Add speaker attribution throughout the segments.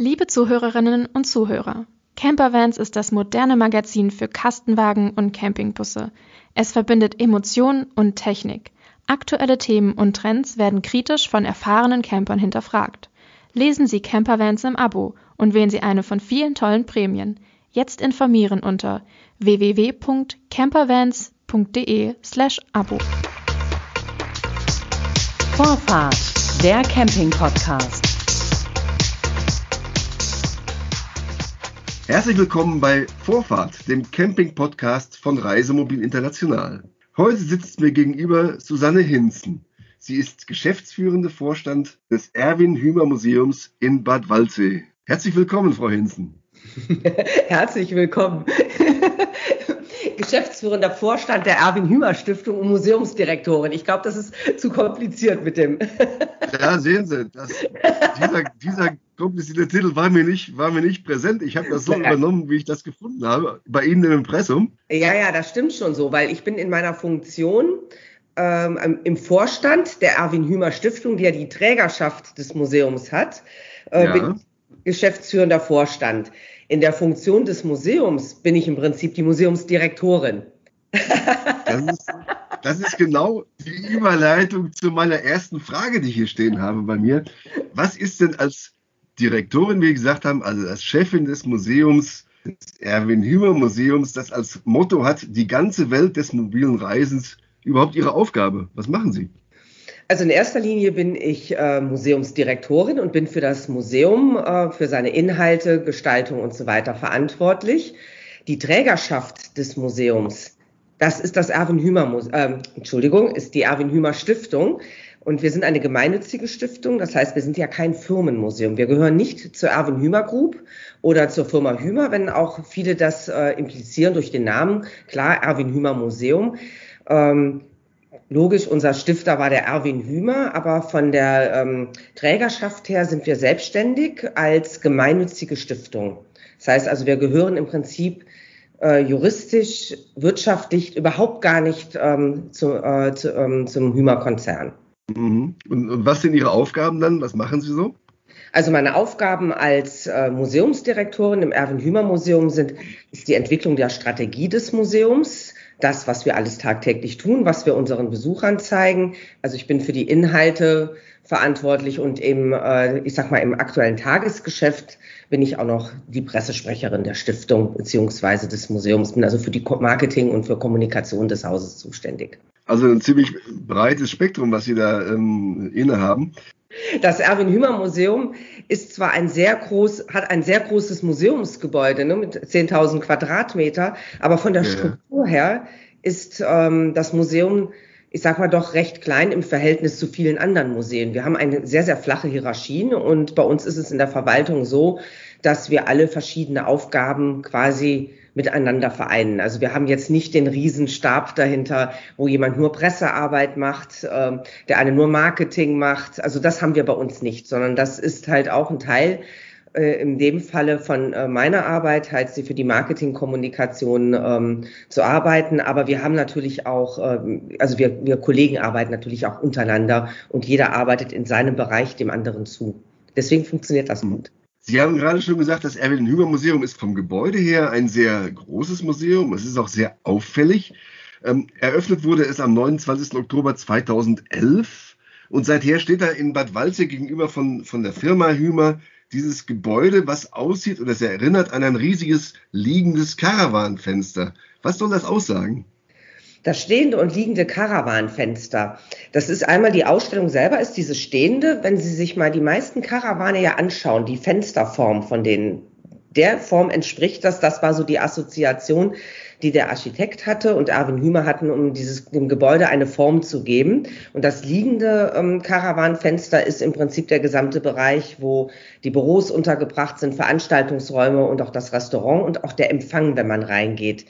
Speaker 1: Liebe Zuhörerinnen und Zuhörer, Campervans ist das moderne Magazin für Kastenwagen und Campingbusse. Es verbindet Emotion und Technik. Aktuelle Themen und Trends werden kritisch von erfahrenen Campern hinterfragt. Lesen Sie Campervans im Abo und wählen Sie eine von vielen tollen Prämien. Jetzt informieren unter www.campervans.de/abo.
Speaker 2: Vorfahrt, der Camping-Podcast.
Speaker 3: Herzlich willkommen bei Vorfahrt, dem Camping-Podcast von Reisemobil International. Heute sitzt mir gegenüber Susanne Hinzen. Sie ist geschäftsführende Vorstand des Erwin Hümer Museums in Bad Waldsee. Herzlich willkommen, Frau Hinzen.
Speaker 4: Herzlich willkommen. Geschäftsführender Vorstand der Erwin Hümer Stiftung und Museumsdirektorin. Ich glaube, das ist zu kompliziert mit dem.
Speaker 3: Ja, sehen Sie, das, dieser, dieser komplizierte Titel war mir nicht, war mir nicht präsent. Ich habe das so übernommen, wie ich das gefunden habe, bei Ihnen im Impressum.
Speaker 4: Ja, ja, das stimmt schon so, weil ich bin in meiner Funktion ähm, im Vorstand der Erwin Hümer Stiftung, die ja die Trägerschaft des Museums hat, äh, ja. bin geschäftsführender Vorstand. In der Funktion des Museums bin ich im Prinzip die Museumsdirektorin.
Speaker 3: Das ist, das ist genau die Überleitung zu meiner ersten Frage, die ich hier stehen habe bei mir. Was ist denn als Direktorin, wie gesagt haben, also als Chefin des Museums, des Erwin Hümer Museums, das als Motto hat, die ganze Welt des mobilen Reisens, überhaupt Ihre Aufgabe? Was machen Sie?
Speaker 4: Also in erster Linie bin ich äh, Museumsdirektorin und bin für das Museum, äh, für seine Inhalte, Gestaltung und so weiter verantwortlich. Die Trägerschaft des Museums, das ist das Erwin Hümer, äh, Entschuldigung, ist die Erwin Hümer Stiftung. Und wir sind eine gemeinnützige Stiftung, das heißt, wir sind ja kein Firmenmuseum. Wir gehören nicht zur Erwin Hümer Group oder zur Firma Hümer, wenn auch viele das äh, implizieren durch den Namen. Klar, Erwin Hümer Museum. Ähm, Logisch, unser Stifter war der Erwin Hümer, aber von der ähm, Trägerschaft her sind wir selbstständig als gemeinnützige Stiftung. Das heißt also, wir gehören im Prinzip äh, juristisch, wirtschaftlich überhaupt gar nicht ähm, zu, äh, zu, ähm, zum Hümer-Konzern.
Speaker 3: Mhm. Und, was sind Ihre Aufgaben dann? Was machen Sie so?
Speaker 4: Also meine Aufgaben als äh, Museumsdirektorin im Erwin Hümer Museum sind ist die Entwicklung der Strategie des Museums, das, was wir alles tagtäglich tun, was wir unseren Besuchern zeigen. Also ich bin für die Inhalte verantwortlich und im, äh, ich sag mal, im aktuellen Tagesgeschäft bin ich auch noch die Pressesprecherin der Stiftung beziehungsweise des Museums, bin also für die Marketing und für Kommunikation des Hauses zuständig.
Speaker 3: Also ein ziemlich breites Spektrum, was Sie da ähm, innehaben.
Speaker 4: Das Erwin Hümer Museum ist zwar ein sehr groß, hat ein sehr großes Museumsgebäude ne, mit 10.000 Quadratmeter, aber von der ja. Struktur her ist ähm, das Museum, ich sag mal doch recht klein im Verhältnis zu vielen anderen Museen. Wir haben eine sehr, sehr flache Hierarchie und bei uns ist es in der Verwaltung so, dass wir alle verschiedene Aufgaben quasi miteinander vereinen. Also wir haben jetzt nicht den Riesenstab dahinter, wo jemand nur Pressearbeit macht, äh, der eine nur Marketing macht. Also das haben wir bei uns nicht, sondern das ist halt auch ein Teil äh, in dem Falle von äh, meiner Arbeit, halt sie für die Marketingkommunikation ähm, zu arbeiten. Aber wir haben natürlich auch, ähm, also wir, wir Kollegen arbeiten natürlich auch untereinander und jeder arbeitet in seinem Bereich dem anderen zu. Deswegen funktioniert das gut.
Speaker 3: Sie haben gerade schon gesagt, das Erwin Hümer Museum ist vom Gebäude her ein sehr großes Museum. Es ist auch sehr auffällig. Ähm, eröffnet wurde es am 29. Oktober 2011 und seither steht da in Bad Waldsee gegenüber von, von der Firma Hümer dieses Gebäude, was aussieht oder es erinnert an ein riesiges liegendes Karawanfenster. Was soll das aussagen?
Speaker 4: Das stehende und liegende Karawanfenster. Das ist einmal die Ausstellung selber, ist diese stehende. Wenn Sie sich mal die meisten Karawane ja anschauen, die Fensterform von denen, der Form entspricht das. Das war so die Assoziation, die der Architekt hatte und Erwin Hümer hatten, um dieses, dem Gebäude eine Form zu geben. Und das liegende ähm, Karawanfenster ist im Prinzip der gesamte Bereich, wo die Büros untergebracht sind, Veranstaltungsräume und auch das Restaurant und auch der Empfang, wenn man reingeht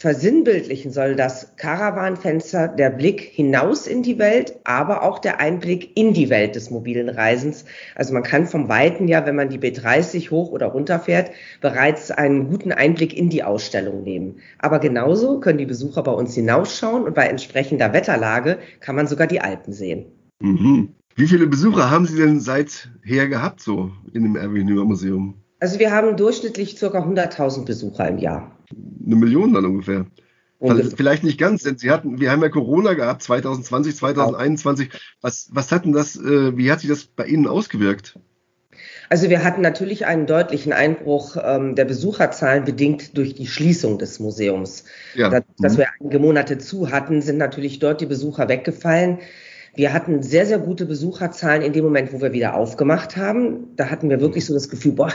Speaker 4: versinnbildlichen soll das Caravanfenster der Blick hinaus in die Welt, aber auch der Einblick in die Welt des mobilen Reisens. Also man kann vom Weiten ja, wenn man die B30 hoch oder runter fährt, bereits einen guten Einblick in die Ausstellung nehmen. Aber genauso können die Besucher bei uns hinausschauen und bei entsprechender Wetterlage kann man sogar die Alpen sehen.
Speaker 3: Mhm. Wie viele Besucher haben Sie denn seither gehabt, so in dem Hümer Museum?
Speaker 4: Also wir haben durchschnittlich ca. 100.000 Besucher im Jahr.
Speaker 3: Eine Million dann ungefähr. ungefähr. Vielleicht nicht ganz, denn Sie hatten, wir haben ja Corona gehabt, 2020, 2021. Was, was hatten das, äh, wie hat sich das bei Ihnen ausgewirkt?
Speaker 4: Also wir hatten natürlich einen deutlichen Einbruch ähm, der Besucherzahlen bedingt durch die Schließung des Museums. Ja. Das, dass mhm. wir einige Monate zu hatten, sind natürlich dort die Besucher weggefallen. Wir hatten sehr, sehr gute Besucherzahlen in dem Moment, wo wir wieder aufgemacht haben. Da hatten wir wirklich so das Gefühl, boah,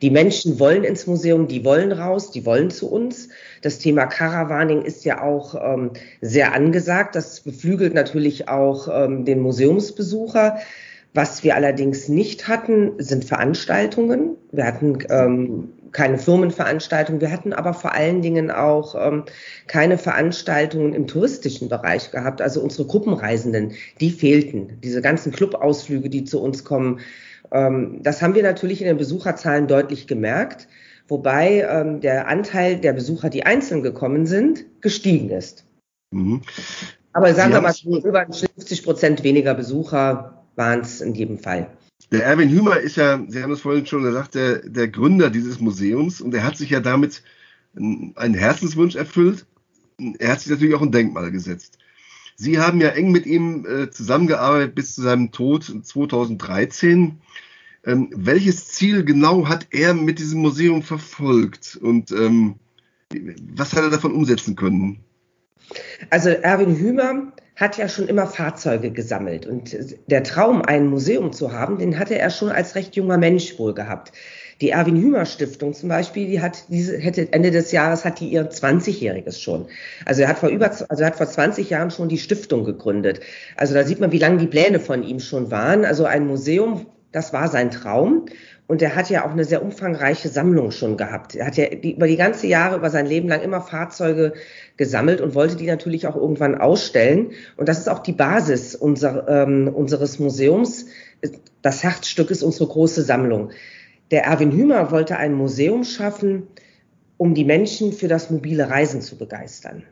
Speaker 4: die Menschen wollen ins Museum, die wollen raus, die wollen zu uns. Das Thema Caravaning ist ja auch ähm, sehr angesagt. Das beflügelt natürlich auch ähm, den Museumsbesucher. Was wir allerdings nicht hatten, sind Veranstaltungen. Wir hatten ähm, keine Firmenveranstaltungen. Wir hatten aber vor allen Dingen auch ähm, keine Veranstaltungen im touristischen Bereich gehabt. Also unsere Gruppenreisenden, die fehlten. Diese ganzen Clubausflüge, die zu uns kommen, ähm, das haben wir natürlich in den Besucherzahlen deutlich gemerkt. Wobei ähm, der Anteil der Besucher, die einzeln gekommen sind, gestiegen ist. Mhm. Aber sagen wir mal, über 50 Prozent weniger Besucher waren es in jedem Fall.
Speaker 3: Der Erwin Hümer ist ja, Sie haben es vorhin schon gesagt, der, der Gründer dieses Museums und er hat sich ja damit einen Herzenswunsch erfüllt. Er hat sich natürlich auch ein Denkmal gesetzt. Sie haben ja eng mit ihm äh, zusammengearbeitet bis zu seinem Tod 2013. Ähm, welches Ziel genau hat er mit diesem Museum verfolgt und ähm, was hat er davon umsetzen können?
Speaker 4: Also Erwin Hümer hat ja schon immer Fahrzeuge gesammelt. Und der Traum, ein Museum zu haben, den hatte er schon als recht junger Mensch wohl gehabt. Die Erwin Hümer Stiftung zum Beispiel, die hat diese, hätte Ende des Jahres hat die ihr 20-jähriges schon. Also er hat vor über, also er hat vor 20 Jahren schon die Stiftung gegründet. Also da sieht man, wie lange die Pläne von ihm schon waren. Also ein Museum, das war sein Traum. Und er hat ja auch eine sehr umfangreiche Sammlung schon gehabt. Er hat ja die, über die ganze Jahre, über sein Leben lang immer Fahrzeuge gesammelt und wollte die natürlich auch irgendwann ausstellen. Und das ist auch die Basis unser, ähm, unseres Museums. Das Herzstück ist unsere große Sammlung. Der Erwin Hümer wollte ein Museum schaffen, um die Menschen für das mobile Reisen zu begeistern.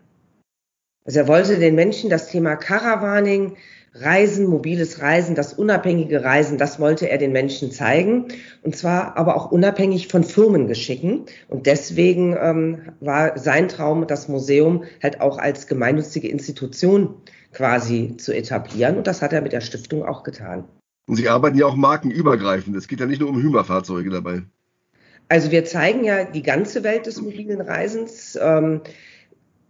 Speaker 4: Also er wollte den Menschen das Thema Caravaning, Reisen, mobiles Reisen, das unabhängige Reisen, das wollte er den Menschen zeigen. Und zwar aber auch unabhängig von Firmengeschicken. Und deswegen ähm, war sein Traum, das Museum halt auch als gemeinnützige Institution quasi zu etablieren. Und das hat er mit der Stiftung auch getan.
Speaker 3: Und Sie arbeiten ja auch markenübergreifend. Es geht ja nicht nur um Hümerfahrzeuge dabei.
Speaker 4: Also wir zeigen ja die ganze Welt des mobilen Reisens. Ähm,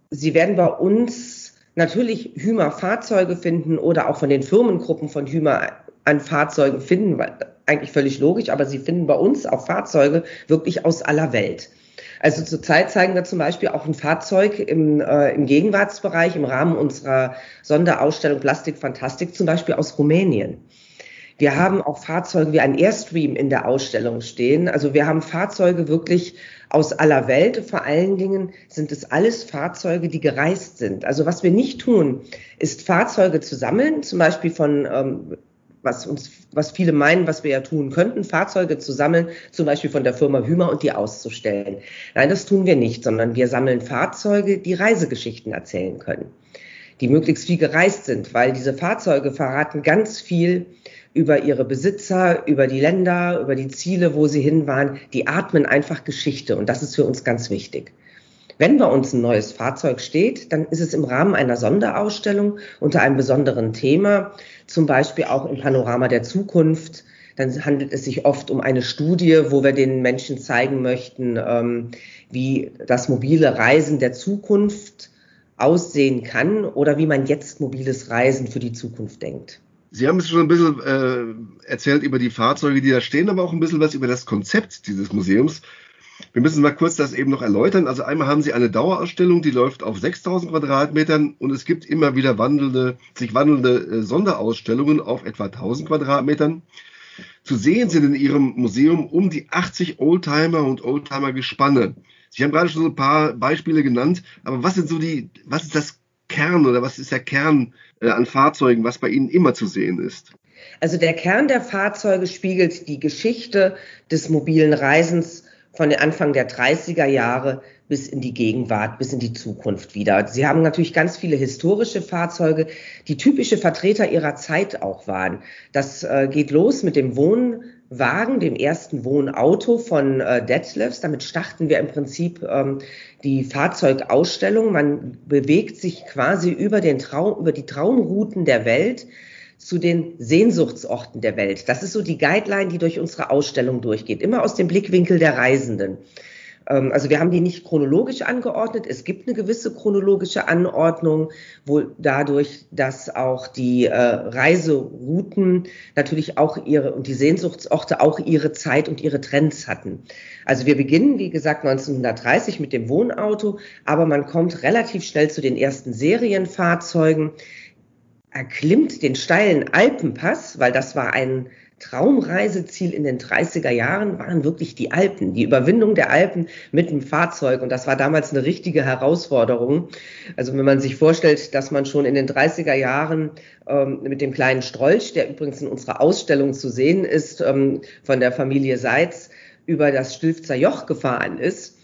Speaker 4: Sie werden bei uns natürlich Hümer Fahrzeuge finden oder auch von den Firmengruppen von Hümer an Fahrzeugen finden, weil, eigentlich völlig logisch, aber sie finden bei uns auch Fahrzeuge wirklich aus aller Welt. Also zurzeit zeigen wir zum Beispiel auch ein Fahrzeug im, äh, im Gegenwartsbereich im Rahmen unserer Sonderausstellung Plastik Fantastik zum Beispiel aus Rumänien. Wir haben auch Fahrzeuge wie ein Airstream in der Ausstellung stehen. Also wir haben Fahrzeuge wirklich aus aller Welt. Vor allen Dingen sind es alles Fahrzeuge, die gereist sind. Also was wir nicht tun, ist Fahrzeuge zu sammeln, zum Beispiel von ähm, was uns, was viele meinen, was wir ja tun könnten, Fahrzeuge zu sammeln, zum Beispiel von der Firma Hümer und die auszustellen. Nein, das tun wir nicht, sondern wir sammeln Fahrzeuge, die Reisegeschichten erzählen können, die möglichst viel gereist sind, weil diese Fahrzeuge verraten ganz viel über ihre Besitzer, über die Länder, über die Ziele, wo sie hin waren. Die atmen einfach Geschichte und das ist für uns ganz wichtig. Wenn bei uns ein neues Fahrzeug steht, dann ist es im Rahmen einer Sonderausstellung unter einem besonderen Thema, zum Beispiel auch im Panorama der Zukunft. Dann handelt es sich oft um eine Studie, wo wir den Menschen zeigen möchten, ähm, wie das mobile Reisen der Zukunft aussehen kann oder wie man jetzt mobiles Reisen für die Zukunft denkt.
Speaker 3: Sie haben es schon ein bisschen äh, erzählt über die Fahrzeuge, die da stehen, aber auch ein bisschen was über das Konzept dieses Museums. Wir müssen mal kurz das eben noch erläutern. Also einmal haben Sie eine Dauerausstellung, die läuft auf 6000 Quadratmetern und es gibt immer wieder wandelnde, sich wandelnde äh, Sonderausstellungen auf etwa 1000 Quadratmetern. Zu sehen sind in Ihrem Museum um die 80 Oldtimer und Oldtimer-Gespanne. Sie haben gerade schon ein paar Beispiele genannt, aber was sind so die, was ist das Kern oder was ist der Kern an Fahrzeugen, was bei Ihnen immer zu sehen ist?
Speaker 4: Also der Kern der Fahrzeuge spiegelt die Geschichte des mobilen Reisens von den Anfang der 30er Jahre bis in die Gegenwart, bis in die Zukunft wieder. Sie haben natürlich ganz viele historische Fahrzeuge, die typische Vertreter ihrer Zeit auch waren. Das äh, geht los mit dem Wohnwagen, dem ersten Wohnauto von äh, Detlefs. Damit starten wir im Prinzip ähm, die Fahrzeugausstellung. Man bewegt sich quasi über, den Traum, über die Traumrouten der Welt zu den Sehnsuchtsorten der Welt. Das ist so die Guideline, die durch unsere Ausstellung durchgeht, immer aus dem Blickwinkel der Reisenden. Ähm, also wir haben die nicht chronologisch angeordnet. Es gibt eine gewisse chronologische Anordnung, wo dadurch, dass auch die äh, Reiserouten natürlich auch ihre und die Sehnsuchtsorte auch ihre Zeit und ihre Trends hatten. Also wir beginnen, wie gesagt, 1930 mit dem Wohnauto, aber man kommt relativ schnell zu den ersten Serienfahrzeugen, erklimmt den steilen Alpenpass, weil das war ein Traumreiseziel in den 30er Jahren waren wirklich die Alpen, die Überwindung der Alpen mit dem Fahrzeug. Und das war damals eine richtige Herausforderung. Also wenn man sich vorstellt, dass man schon in den 30er Jahren ähm, mit dem kleinen Strolch, der übrigens in unserer Ausstellung zu sehen ist, ähm, von der Familie Seitz über das Stilfzer Joch gefahren ist,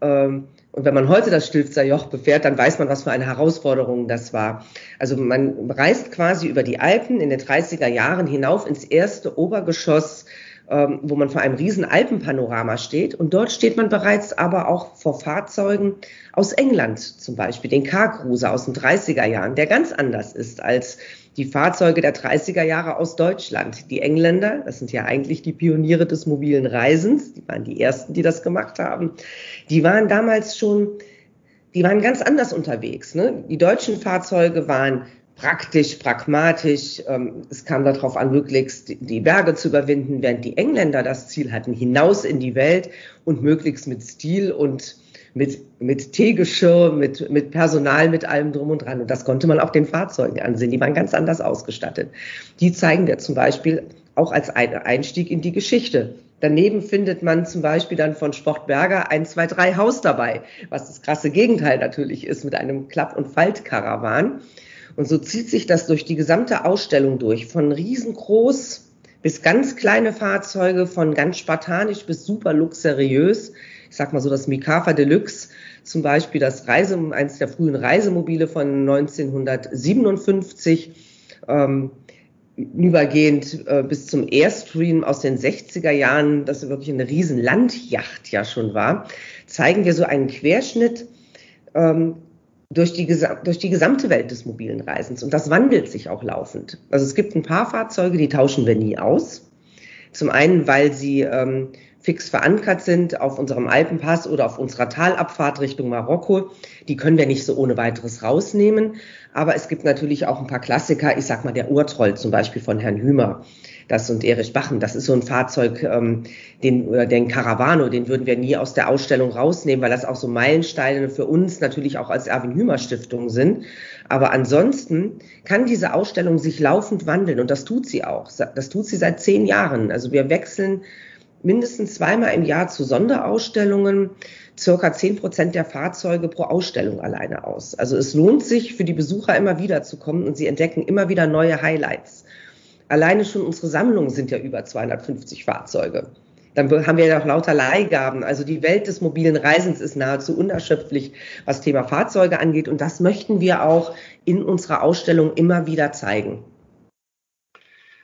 Speaker 4: ähm, und wenn man heute das Stilfzer Joch befährt, dann weiß man, was für eine Herausforderung das war. Also man reist quasi über die Alpen in den 30er Jahren hinauf ins erste Obergeschoss, ähm, wo man vor einem riesen Alpenpanorama steht. Und dort steht man bereits aber auch vor Fahrzeugen aus England zum Beispiel, den Car-Cruiser aus den 30er Jahren, der ganz anders ist als die Fahrzeuge der 30er Jahre aus Deutschland. Die Engländer, das sind ja eigentlich die Pioniere des mobilen Reisens, die waren die ersten, die das gemacht haben, die waren damals schon, die waren ganz anders unterwegs. Ne? Die deutschen Fahrzeuge waren praktisch, pragmatisch. Ähm, es kam darauf an, möglichst die Berge zu überwinden, während die Engländer das Ziel hatten, hinaus in die Welt und möglichst mit Stil und mit, mit Teegeschirr, mit, mit Personal, mit allem drum und dran. Und das konnte man auch den Fahrzeugen ansehen. Die waren ganz anders ausgestattet. Die zeigen wir zum Beispiel auch als Einstieg in die Geschichte. Daneben findet man zum Beispiel dann von Sportberger ein 2-3 Haus dabei, was das krasse Gegenteil natürlich ist mit einem Klapp- und Faltkarawan. Und so zieht sich das durch die gesamte Ausstellung durch, von riesengroß bis ganz kleine Fahrzeuge, von ganz spartanisch bis super luxuriös ich sag mal so das Mikafa Deluxe, zum Beispiel das Reise, eines der frühen Reisemobile von 1957, ähm, übergehend äh, bis zum Airstream aus den 60er Jahren, das wirklich eine riesen Landjacht ja schon war, zeigen wir so einen Querschnitt ähm, durch die, durch die gesamte Welt des mobilen Reisens. Und das wandelt sich auch laufend. Also es gibt ein paar Fahrzeuge, die tauschen wir nie aus. Zum einen, weil sie ähm, fix verankert sind auf unserem Alpenpass oder auf unserer Talabfahrt Richtung Marokko. Die können wir nicht so ohne weiteres rausnehmen. Aber es gibt natürlich auch ein paar Klassiker. Ich sag mal, der Urtroll zum Beispiel von Herrn Hümer. Das und Erich Bachen. Das ist so ein Fahrzeug, ähm, den, äh, den Caravano, den würden wir nie aus der Ausstellung rausnehmen, weil das auch so Meilensteine für uns natürlich auch als Erwin Hümer Stiftung sind. Aber ansonsten kann diese Ausstellung sich laufend wandeln und das tut sie auch. Das tut sie seit zehn Jahren. Also wir wechseln mindestens zweimal im Jahr zu Sonderausstellungen circa zehn Prozent der Fahrzeuge pro Ausstellung alleine aus. Also es lohnt sich für die Besucher immer wieder zu kommen und sie entdecken immer wieder neue Highlights. Alleine schon unsere Sammlungen sind ja über 250 Fahrzeuge. Dann haben wir ja auch lauter Leihgaben. Also die Welt des mobilen Reisens ist nahezu unerschöpflich, was Thema Fahrzeuge angeht. Und das möchten wir auch in unserer Ausstellung immer wieder zeigen.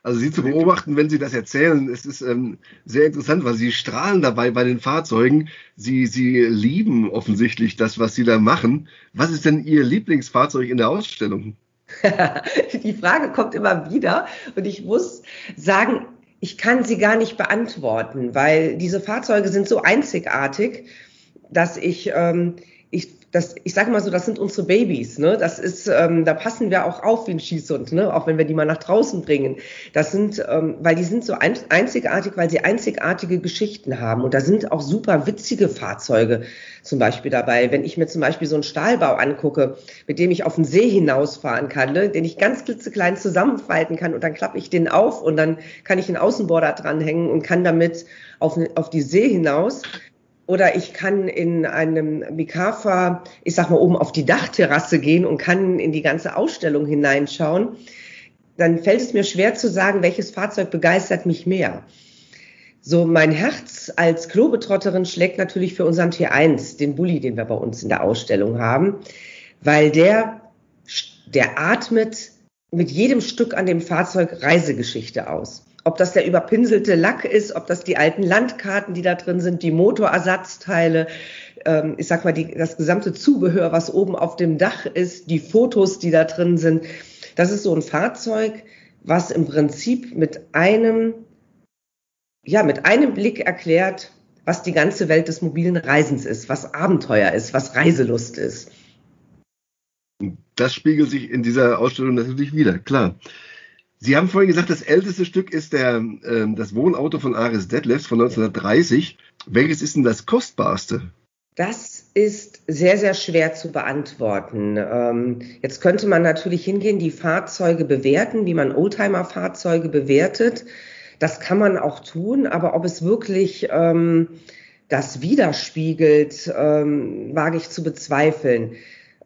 Speaker 3: Also Sie zu beobachten, wenn Sie das erzählen, es ist ähm, sehr interessant, weil Sie strahlen dabei bei den Fahrzeugen. Sie, Sie lieben offensichtlich das, was Sie da machen. Was ist denn Ihr Lieblingsfahrzeug in der Ausstellung?
Speaker 4: Die Frage kommt immer wieder und ich muss sagen, ich kann sie gar nicht beantworten, weil diese Fahrzeuge sind so einzigartig, dass ich ähm, ich, das, ich sage mal so, das sind unsere Babys. Ne? Das ist, ähm, da passen wir auch auf wie ein Schießhund, ne? auch wenn wir die mal nach draußen bringen. Das sind, ähm, weil die sind so ein, einzigartig, weil sie einzigartige Geschichten haben. Und da sind auch super witzige Fahrzeuge zum Beispiel dabei. Wenn ich mir zum Beispiel so einen Stahlbau angucke, mit dem ich auf den See hinausfahren kann, ne? den ich ganz klitzeklein zusammenfalten kann und dann klappe ich den auf und dann kann ich einen Außenborder dranhängen und kann damit auf, auf die See hinaus oder ich kann in einem Mikafa, ich sag mal, oben auf die Dachterrasse gehen und kann in die ganze Ausstellung hineinschauen, dann fällt es mir schwer zu sagen, welches Fahrzeug begeistert mich mehr. So, mein Herz als Globetrotterin schlägt natürlich für unseren T1, den Bulli, den wir bei uns in der Ausstellung haben, weil der, der atmet mit jedem Stück an dem Fahrzeug Reisegeschichte aus. Ob das der überpinselte Lack ist, ob das die alten Landkarten, die da drin sind, die Motorersatzteile, ähm, ich sag mal, die, das gesamte Zubehör, was oben auf dem Dach ist, die Fotos, die da drin sind. Das ist so ein Fahrzeug, was im Prinzip mit einem ja, mit einem Blick erklärt, was die ganze Welt des mobilen Reisens ist, was Abenteuer ist, was Reiselust ist.
Speaker 3: Das spiegelt sich in dieser Ausstellung natürlich wieder, klar. Sie haben vorhin gesagt, das älteste Stück ist der, äh, das Wohnauto von Aris Detlefs von 1930. Welches ist denn das kostbarste?
Speaker 4: Das ist sehr, sehr schwer zu beantworten. Ähm, jetzt könnte man natürlich hingehen, die Fahrzeuge bewerten, wie man Oldtimer-Fahrzeuge bewertet. Das kann man auch tun, aber ob es wirklich ähm, das widerspiegelt, ähm, wage ich zu bezweifeln.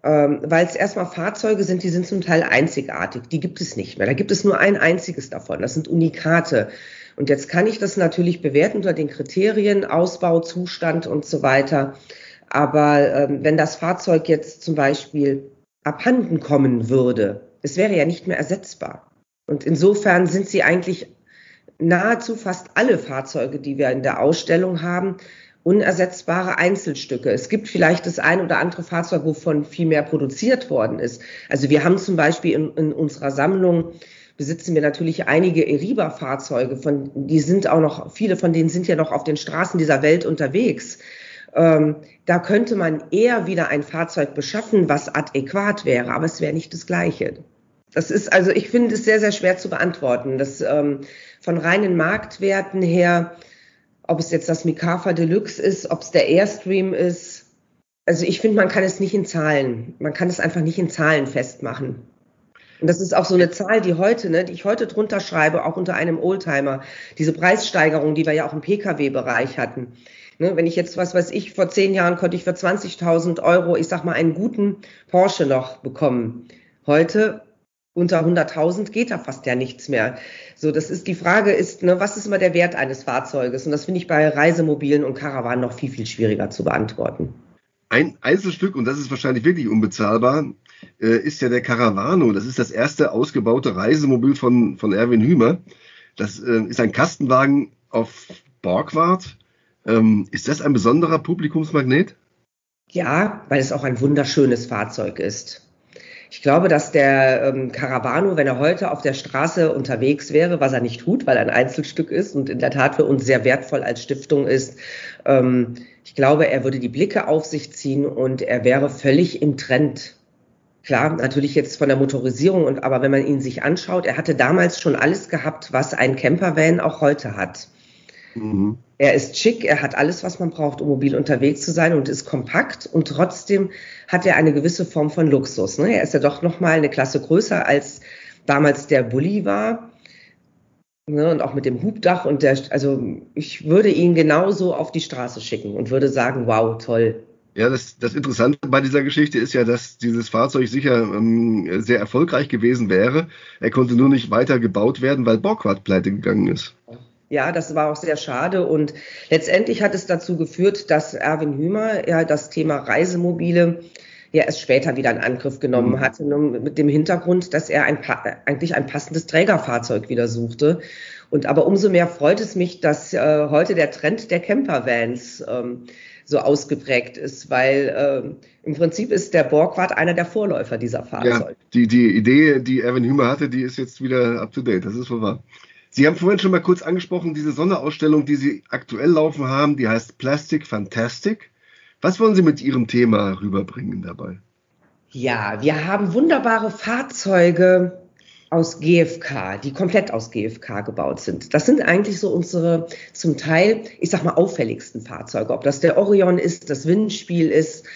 Speaker 4: Ähm, Weil es erstmal Fahrzeuge sind, die sind zum Teil einzigartig. Die gibt es nicht mehr. Da gibt es nur ein einziges davon. Das sind Unikate. Und jetzt kann ich das natürlich bewerten unter den Kriterien Ausbau, Zustand und so weiter. Aber ähm, wenn das Fahrzeug jetzt zum Beispiel abhanden kommen würde, es wäre ja nicht mehr ersetzbar. Und insofern sind sie eigentlich nahezu fast alle Fahrzeuge, die wir in der Ausstellung haben, unersetzbare Einzelstücke. Es gibt vielleicht das ein oder andere Fahrzeug, wovon viel mehr produziert worden ist. Also wir haben zum Beispiel in, in unserer Sammlung besitzen wir natürlich einige Eriba-Fahrzeuge, von, die sind auch noch, viele von denen sind ja noch auf den Straßen dieser Welt unterwegs. Ähm, da könnte man eher wieder ein Fahrzeug beschaffen, was adäquat wäre, aber es wäre nicht das Gleiche. Das ist also, ich finde es sehr, sehr schwer zu beantworten. Das ähm, von reinen Marktwerten her, ob es jetzt das Mikafa Deluxe ist, ob es der Airstream ist. Also ich finde, man kann es nicht in Zahlen, man kann es einfach nicht in Zahlen festmachen. Und das ist auch so eine Zahl, die heute, ne, die ich heute drunter schreibe, auch unter einem Oldtimer. Diese Preissteigerung, die wir ja auch im Pkw-Bereich hatten. Ne, wenn ich jetzt, was weiß ich, vor zehn Jahren konnte ich für 20.000 Euro, ich sag mal, einen guten Porsche noch bekommen. Heute unter 100.000 geht da fast ja nichts mehr. So, das ist die Frage ist, ne, was ist immer der Wert eines Fahrzeuges? Und das finde ich bei Reisemobilen und Karawanen noch viel, viel schwieriger zu beantworten.
Speaker 3: Ein Einzelstück, und das ist wahrscheinlich wirklich unbezahlbar, äh, ist ja der Caravano. Das ist das erste ausgebaute Reisemobil von, von Erwin Hümer. Das äh, ist ein Kastenwagen auf Borgward. Ähm, ist das ein besonderer Publikumsmagnet?
Speaker 4: Ja, weil es auch ein wunderschönes Fahrzeug ist. Ich glaube, dass der ähm, Caravano, wenn er heute auf der Straße unterwegs wäre, was er nicht tut, weil er ein Einzelstück ist und in der Tat für uns sehr wertvoll als Stiftung ist, ähm, ich glaube, er würde die Blicke auf sich ziehen und er wäre völlig im Trend. Klar, natürlich jetzt von der Motorisierung und aber wenn man ihn sich anschaut, er hatte damals schon alles gehabt, was ein Campervan auch heute hat. Mhm. Er ist schick, er hat alles, was man braucht, um mobil unterwegs zu sein und ist kompakt und trotzdem hat er eine gewisse Form von Luxus. Ne? Er ist ja doch nochmal eine Klasse größer als damals der Bulli war. Ne? Und auch mit dem Hubdach und der, also ich würde ihn genauso auf die Straße schicken und würde sagen, wow, toll.
Speaker 3: Ja, das, das Interessante bei dieser Geschichte ist ja, dass dieses Fahrzeug sicher ähm, sehr erfolgreich gewesen wäre. Er konnte nur nicht weiter gebaut werden, weil Borgward pleite gegangen ist.
Speaker 4: Ja, das war auch sehr schade und letztendlich hat es dazu geführt, dass Erwin Hümer ja das Thema Reisemobile ja erst später wieder in Angriff genommen mhm. hatte, mit dem Hintergrund, dass er ein, eigentlich ein passendes Trägerfahrzeug wieder suchte. Und aber umso mehr freut es mich, dass äh, heute der Trend der Campervans ähm, so ausgeprägt ist, weil äh, im Prinzip ist der Borgward einer der Vorläufer dieser Fahrzeuge.
Speaker 3: Ja, die, die Idee, die Erwin Hümer hatte, die ist jetzt wieder up to date, das ist wohl wahr. Sie haben vorhin schon mal kurz angesprochen, diese Sonderausstellung, die Sie aktuell laufen haben, die heißt Plastic Fantastic. Was wollen Sie mit Ihrem Thema rüberbringen dabei?
Speaker 4: Ja, wir haben wunderbare Fahrzeuge aus GFK, die komplett aus GFK gebaut sind. Das sind eigentlich so unsere zum Teil, ich sag mal, auffälligsten Fahrzeuge. Ob das der Orion ist, das Windspiel ist,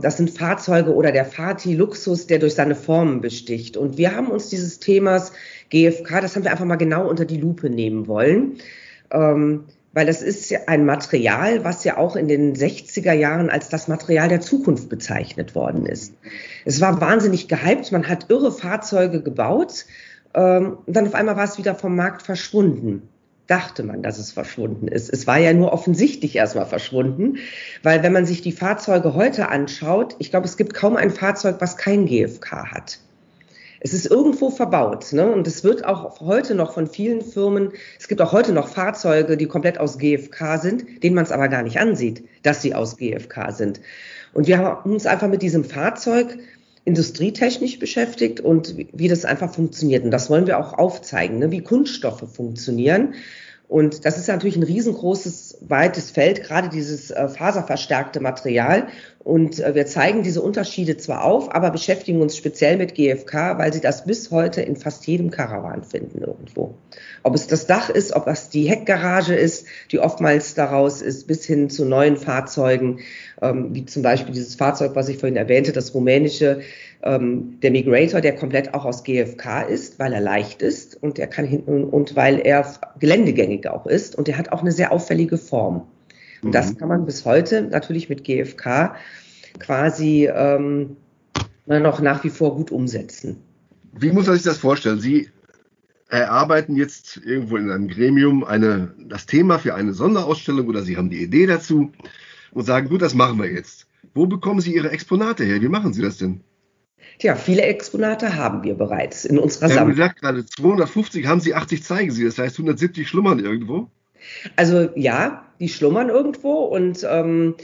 Speaker 4: das sind Fahrzeuge oder der Fati Luxus, der durch seine Formen besticht. Und wir haben uns dieses Themas GFK, das haben wir einfach mal genau unter die Lupe nehmen wollen. Ähm, weil das ist ein Material, was ja auch in den 60er Jahren als das Material der Zukunft bezeichnet worden ist. Es war wahnsinnig gehypt, man hat irre Fahrzeuge gebaut ähm, dann auf einmal war es wieder vom Markt verschwunden. Dachte man, dass es verschwunden ist. Es war ja nur offensichtlich erstmal verschwunden, weil wenn man sich die Fahrzeuge heute anschaut, ich glaube, es gibt kaum ein Fahrzeug, was kein GFK hat. Es ist irgendwo verbaut. Ne? Und es wird auch heute noch von vielen Firmen, es gibt auch heute noch Fahrzeuge, die komplett aus GFK sind, denen man es aber gar nicht ansieht, dass sie aus GFK sind. Und wir haben uns einfach mit diesem Fahrzeug industrietechnisch beschäftigt und wie, das einfach funktioniert. Und das wollen wir auch aufzeigen, ne? wie Kunststoffe funktionieren. Und das ist natürlich ein riesengroßes, weites Feld, gerade dieses äh, faserverstärkte Material. Und äh, wir zeigen diese Unterschiede zwar auf, aber beschäftigen uns speziell mit GFK, weil Sie das bis heute in fast jedem Karawan finden irgendwo. Ob es das Dach ist, ob es die Heckgarage ist, die oftmals daraus ist, bis hin zu neuen Fahrzeugen, ähm, wie zum Beispiel dieses Fahrzeug, was ich vorhin erwähnte, das rumänische, ähm, der Migrator, der komplett auch aus GFK ist, weil er leicht ist und der kann hinten und weil er geländegängig auch ist und der hat auch eine sehr auffällige Form. Und das mhm. kann man bis heute natürlich mit GFK quasi ähm, noch nach wie vor gut umsetzen.
Speaker 3: Wie muss man sich das vorstellen? Sie erarbeiten jetzt irgendwo in einem Gremium eine, das Thema für eine Sonderausstellung oder Sie haben die Idee dazu und sagen, gut, das machen wir jetzt. Wo bekommen Sie Ihre Exponate her? Wie machen Sie das denn?
Speaker 4: Tja, viele Exponate haben wir bereits in unserer
Speaker 3: Sammlung.
Speaker 4: Sie
Speaker 3: gesagt gerade, 250 haben Sie, 80 zeigen Sie. Das heißt, 170 schlummern irgendwo?
Speaker 4: Also ja, die schlummern irgendwo und ähm,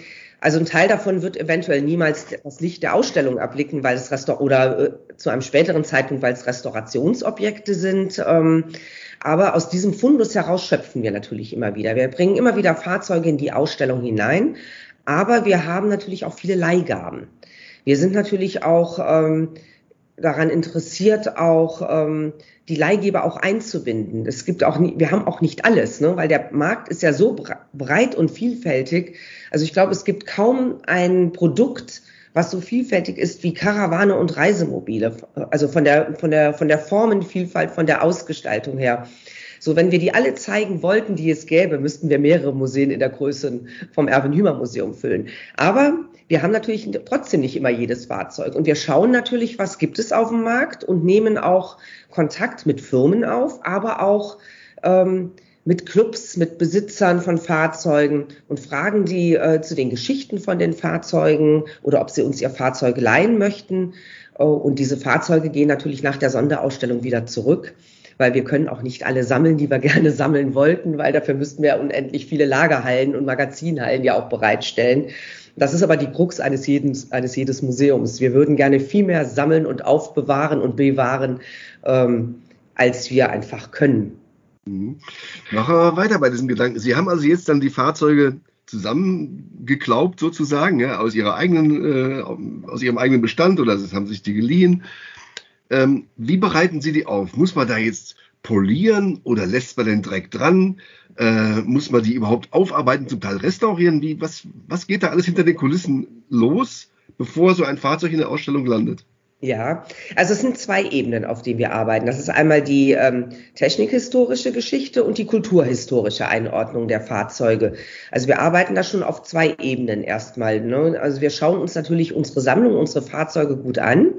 Speaker 4: also ein Teil davon wird eventuell niemals das Licht der Ausstellung erblicken, weil es Restaur oder äh, zu einem späteren Zeitpunkt, weil es Restaurationsobjekte sind. Ähm, aber aus diesem Fundus heraus schöpfen wir natürlich immer wieder. Wir bringen immer wieder Fahrzeuge in die Ausstellung hinein, aber wir haben natürlich auch viele Leihgaben. Wir sind natürlich auch ähm, daran interessiert, auch ähm, die Leihgeber auch einzubinden. Es gibt auch, nie, wir haben auch nicht alles, ne? weil der Markt ist ja so breit und vielfältig. Also ich glaube, es gibt kaum ein Produkt, was so vielfältig ist wie Karawane und Reisemobile. Also von der, von der, von der Formenvielfalt, von der Ausgestaltung her. So, wenn wir die alle zeigen wollten, die es gäbe, müssten wir mehrere Museen in der Größe vom Erwin Hümer Museum füllen. Aber wir haben natürlich trotzdem nicht immer jedes Fahrzeug. Und wir schauen natürlich, was gibt es auf dem Markt und nehmen auch Kontakt mit Firmen auf, aber auch ähm, mit Clubs, mit Besitzern von Fahrzeugen und fragen die äh, zu den Geschichten von den Fahrzeugen oder ob sie uns ihr Fahrzeug leihen möchten. Oh, und diese Fahrzeuge gehen natürlich nach der Sonderausstellung wieder zurück, weil wir können auch nicht alle sammeln, die wir gerne sammeln wollten, weil dafür müssten wir unendlich viele Lagerhallen und Magazinhallen ja auch bereitstellen. Das ist aber die Krux eines jeden, eines jedes Museums. Wir würden gerne viel mehr sammeln und aufbewahren und bewahren, ähm, als wir einfach können.
Speaker 3: Mhm. Machen wir weiter bei diesem Gedanken. Sie haben also jetzt dann die Fahrzeuge zusammengeklaubt sozusagen, ja, aus ihrer eigenen, äh, aus ihrem eigenen Bestand oder haben sich die geliehen. Ähm, wie bereiten Sie die auf? Muss man da jetzt polieren oder lässt man den Dreck dran? Äh, muss man die überhaupt aufarbeiten, zum Teil restaurieren? Wie, was, was geht da alles hinter den Kulissen los, bevor so ein Fahrzeug in der Ausstellung landet?
Speaker 4: Ja, also es sind zwei Ebenen, auf denen wir arbeiten. Das ist einmal die ähm, technikhistorische Geschichte und die kulturhistorische Einordnung der Fahrzeuge. Also wir arbeiten da schon auf zwei Ebenen erstmal. Ne? Also wir schauen uns natürlich unsere Sammlung, unsere Fahrzeuge gut an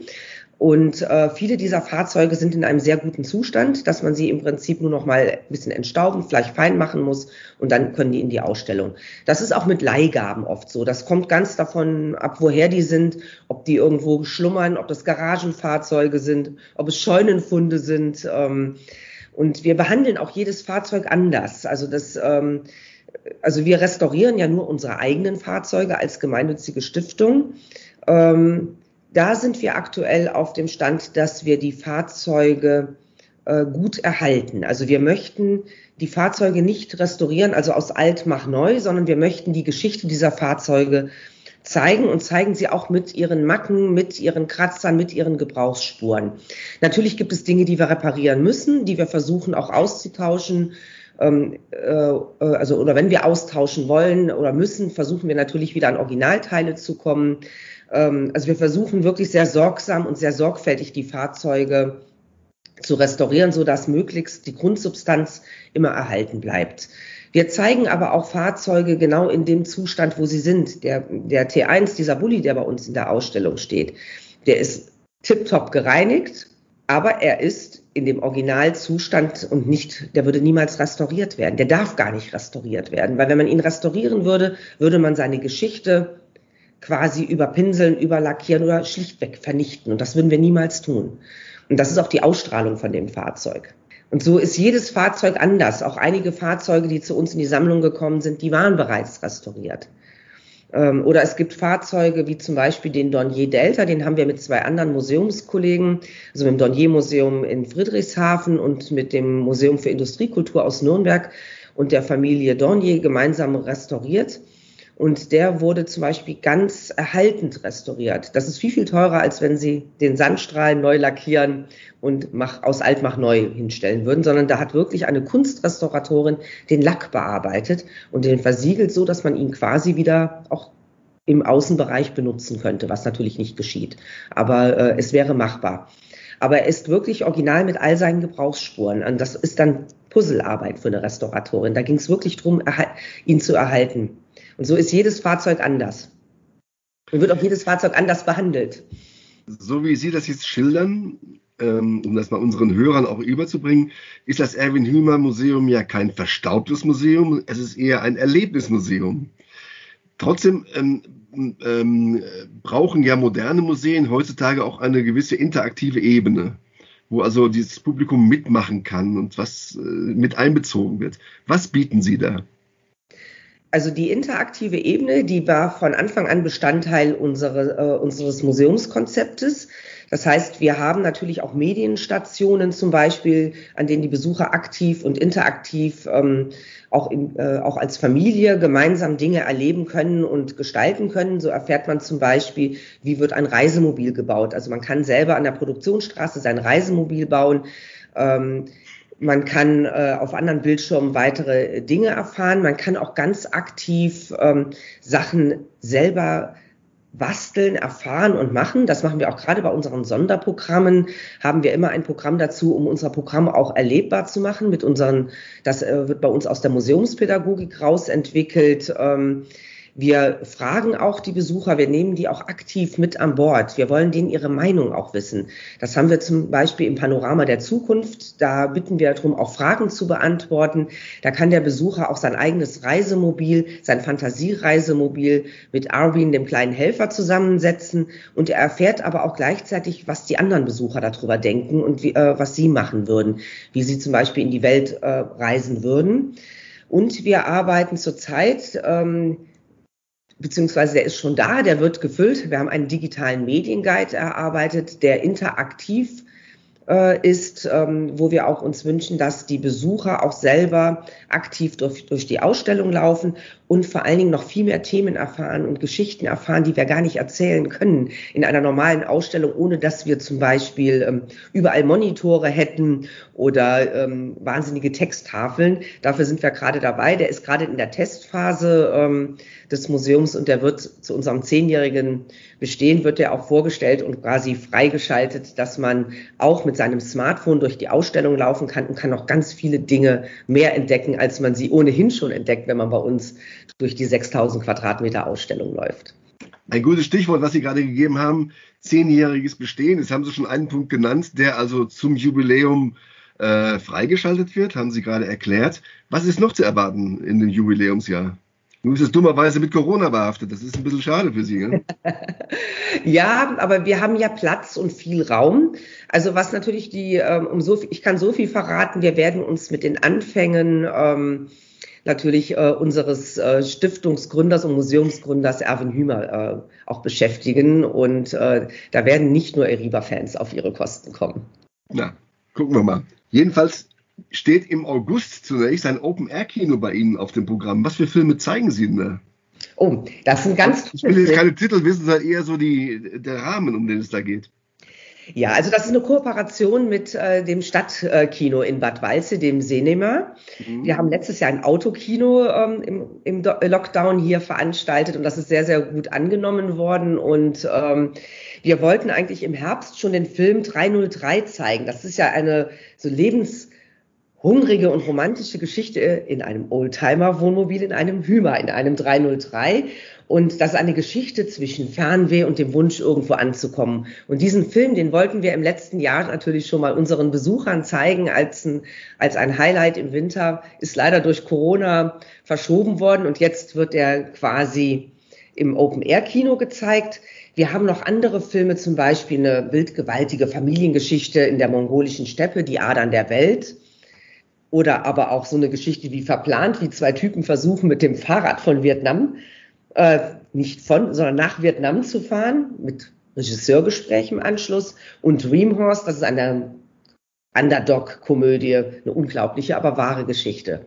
Speaker 4: und äh, viele dieser Fahrzeuge sind in einem sehr guten Zustand, dass man sie im Prinzip nur noch mal ein bisschen entstauben, vielleicht fein machen muss und dann können die in die Ausstellung. Das ist auch mit Leihgaben oft so. Das kommt ganz davon ab, woher die sind, ob die irgendwo schlummern, ob das Garagenfahrzeuge sind, ob es Scheunenfunde sind. Ähm, und wir behandeln auch jedes Fahrzeug anders. Also das ähm, also wir restaurieren ja nur unsere eigenen Fahrzeuge als gemeinnützige Stiftung. Ähm, da sind wir aktuell auf dem Stand, dass wir die Fahrzeuge äh, gut erhalten. Also wir möchten die Fahrzeuge nicht restaurieren, also aus alt mach neu, sondern wir möchten die Geschichte dieser Fahrzeuge zeigen und zeigen sie auch mit ihren Macken, mit ihren Kratzern, mit ihren Gebrauchsspuren. Natürlich gibt es Dinge, die wir reparieren müssen, die wir versuchen auch auszutauschen. Ähm, äh, also oder wenn wir austauschen wollen oder müssen, versuchen wir natürlich wieder an Originalteile zu kommen. Ähm, also wir versuchen wirklich sehr sorgsam und sehr sorgfältig die Fahrzeuge zu restaurieren, so dass möglichst die Grundsubstanz immer erhalten bleibt. Wir zeigen aber auch Fahrzeuge genau in dem Zustand, wo sie sind. Der, der T1, dieser Bulli, der bei uns in der Ausstellung steht, der ist tiptop gereinigt aber er ist in dem Originalzustand und nicht, der würde niemals restauriert werden. Der darf gar nicht restauriert werden, weil wenn man ihn restaurieren würde, würde man seine Geschichte quasi überpinseln, überlackieren oder schlichtweg vernichten. Und das würden wir niemals tun. Und das ist auch die Ausstrahlung von dem Fahrzeug. Und so ist jedes Fahrzeug anders. Auch einige Fahrzeuge, die zu uns in die Sammlung gekommen sind, die waren bereits restauriert. Ähm, oder es gibt Fahrzeuge wie zum Beispiel den Dornier Delta, den haben wir mit zwei anderen Museumskollegen, also mit dem Dornier Museum in Friedrichshafen und mit dem Museum für Industriekultur aus Nürnberg und der Familie Dornier gemeinsam restauriert. Und der wurde zum Beispiel ganz erhaltend restauriert. Das ist viel, viel teurer, als wenn Sie den Sandstrahl neu lackieren und mach, aus alt mach neu hinstellen würden, sondern da hat wirklich eine Kunstrestauratorin den Lack bearbeitet und den versiegelt so, dass man ihn quasi wieder auch im Außenbereich benutzen könnte, was natürlich nicht geschieht. Aber äh, es wäre machbar. Aber er ist wirklich original mit all seinen Gebrauchsspuren. Und das ist dann Puzzlearbeit für eine Restauratorin. Da ging es wirklich darum, ihn zu erhalten. Und so ist jedes Fahrzeug anders. Und wird auch jedes Fahrzeug anders behandelt.
Speaker 3: So wie Sie das jetzt schildern, ähm, um das mal unseren Hörern auch überzubringen, ist das Erwin Hümer Museum ja kein verstaubtes Museum, es ist eher ein Erlebnismuseum. Trotzdem ähm, ähm, brauchen ja moderne Museen heutzutage auch eine gewisse interaktive Ebene, wo also dieses Publikum mitmachen kann und was äh, mit einbezogen wird. Was bieten Sie da?
Speaker 4: Also die interaktive Ebene, die war von Anfang an Bestandteil unsere, äh, unseres Museumskonzeptes. Das heißt, wir haben natürlich auch Medienstationen zum Beispiel, an denen die Besucher aktiv und interaktiv ähm, auch, in, äh, auch als Familie gemeinsam Dinge erleben können und gestalten können. So erfährt man zum Beispiel, wie wird ein Reisemobil gebaut. Also man kann selber an der Produktionsstraße sein Reisemobil bauen. Ähm, man kann äh, auf anderen Bildschirmen weitere Dinge erfahren. Man kann auch ganz aktiv ähm, Sachen selber basteln, erfahren und machen. Das machen wir auch gerade bei unseren Sonderprogrammen. Haben wir immer ein Programm dazu, um unser Programm auch erlebbar zu machen. Mit unseren, das äh, wird bei uns aus der Museumspädagogik rausentwickelt. Ähm, wir fragen auch die Besucher, wir nehmen die auch aktiv mit an Bord. Wir wollen denen ihre Meinung auch wissen. Das haben wir zum Beispiel im Panorama der Zukunft. Da bitten wir darum, auch Fragen zu beantworten. Da kann der Besucher auch sein eigenes Reisemobil, sein Fantasiereisemobil mit Arvin, dem kleinen Helfer, zusammensetzen. Und er erfährt aber auch gleichzeitig, was die anderen Besucher darüber denken und wie, äh, was sie machen würden, wie sie zum Beispiel in die Welt äh, reisen würden. Und wir arbeiten zurzeit ähm, beziehungsweise der ist schon da, der wird gefüllt. Wir haben einen digitalen Medienguide erarbeitet, der interaktiv ist, ähm, wo wir auch uns wünschen, dass die Besucher auch selber aktiv durch, durch die Ausstellung laufen und vor allen Dingen noch viel mehr Themen erfahren und Geschichten erfahren, die wir gar nicht erzählen können in einer normalen Ausstellung, ohne dass wir zum Beispiel ähm, überall Monitore hätten oder ähm, wahnsinnige Texttafeln. Dafür sind wir gerade dabei. Der ist gerade in der Testphase des Museums und der wird zu unserem zehnjährigen Bestehen wird er auch vorgestellt und quasi freigeschaltet, dass man auch mit seinem Smartphone durch die Ausstellung laufen kann und kann noch ganz viele Dinge mehr entdecken, als man sie ohnehin schon entdeckt, wenn man bei uns durch die 6000 Quadratmeter Ausstellung läuft.
Speaker 3: Ein gutes Stichwort, was Sie gerade gegeben haben, zehnjähriges Bestehen. Jetzt haben Sie schon einen Punkt genannt, der also zum Jubiläum äh, freigeschaltet wird, haben Sie gerade erklärt. Was ist noch zu erwarten in dem Jubiläumsjahr? Nun ist es dummerweise mit Corona behaftet. Das ist ein bisschen schade für Sie. Ne?
Speaker 4: ja, aber wir haben ja Platz und viel Raum. Also was natürlich die, ähm, um so, ich kann so viel verraten, wir werden uns mit den Anfängen ähm, natürlich äh, unseres äh, Stiftungsgründers und Museumsgründers Erwin Hümer äh, auch beschäftigen. Und äh, da werden nicht nur Eriba-Fans auf ihre Kosten kommen.
Speaker 3: Na, gucken wir mal. Jedenfalls steht im August zunächst ein Open-Air-Kino bei Ihnen auf dem Programm. Was für Filme zeigen Sie denn da?
Speaker 4: Oh, das sind ganz.
Speaker 3: Ich will jetzt keine Titel wissen, sondern eher so die, der Rahmen, um den es da geht.
Speaker 4: Ja, also das ist eine Kooperation mit äh, dem Stadtkino in Bad Walze, dem Cinema. Mhm. Wir haben letztes Jahr ein Autokino ähm, im, im Lockdown hier veranstaltet und das ist sehr, sehr gut angenommen worden. Und ähm, wir wollten eigentlich im Herbst schon den Film 303 zeigen. Das ist ja eine so lebens hungrige und romantische Geschichte in einem Oldtimer-Wohnmobil, in einem Hümer, in einem 303. Und das ist eine Geschichte zwischen Fernweh und dem Wunsch, irgendwo anzukommen. Und diesen Film, den wollten wir im letzten Jahr natürlich schon mal unseren Besuchern zeigen als ein, als ein Highlight im Winter. Ist leider durch Corona verschoben worden und jetzt wird er quasi im Open-Air-Kino gezeigt. Wir haben noch andere Filme, zum Beispiel eine wildgewaltige Familiengeschichte in der mongolischen Steppe, die Adern der Welt. Oder aber auch so eine Geschichte wie verplant, wie zwei Typen versuchen, mit dem Fahrrad von Vietnam äh, nicht von, sondern nach Vietnam zu fahren, mit Regisseurgespräch im Anschluss. Und Dreamhorse, das ist eine Underdog-Komödie, eine unglaubliche, aber wahre Geschichte.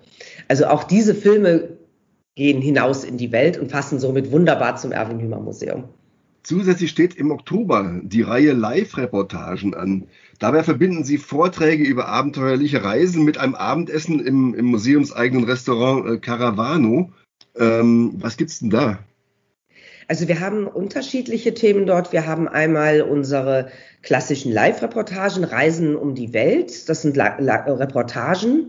Speaker 4: Also auch diese Filme gehen hinaus in die Welt und passen somit wunderbar zum Erwin Hümer Museum.
Speaker 3: Zusätzlich steht im Oktober die Reihe Live-Reportagen an. Dabei verbinden Sie Vorträge über abenteuerliche Reisen mit einem Abendessen im, im museumseigenen Restaurant äh, Caravano. Ähm, was gibt's denn da?
Speaker 4: Also wir haben unterschiedliche Themen dort. Wir haben einmal unsere klassischen Live-Reportagen, Reisen um die Welt. Das sind La La Reportagen.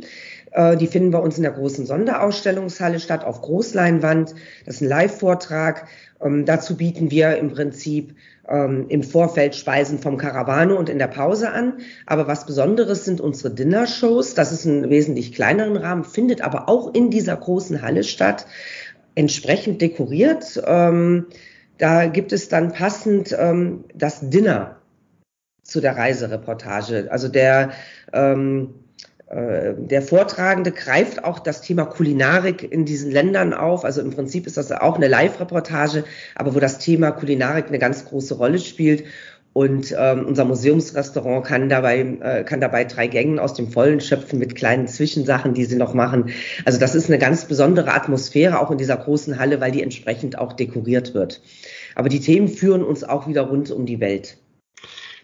Speaker 4: Äh, die finden bei uns in der großen Sonderausstellungshalle statt, auf Großleinwand. Das ist ein Live-Vortrag. Ähm, dazu bieten wir im Prinzip ähm, im Vorfeld Speisen vom Caravano und in der Pause an. Aber was Besonderes sind unsere Dinner-Shows. Das ist ein wesentlich kleineren Rahmen, findet aber auch in dieser großen Halle statt entsprechend dekoriert. Ähm, da gibt es dann passend das Dinner zu der Reisereportage. Also der, der Vortragende greift auch das Thema Kulinarik in diesen Ländern auf. Also im Prinzip ist das auch eine Live-Reportage, aber wo das Thema Kulinarik eine ganz große Rolle spielt. Und ähm, unser Museumsrestaurant kann dabei, äh, kann dabei drei Gängen aus dem Vollen schöpfen mit kleinen Zwischensachen, die sie noch machen. Also das ist eine ganz besondere Atmosphäre auch in dieser großen Halle, weil die entsprechend auch dekoriert wird. Aber die Themen führen uns auch wieder rund um die Welt.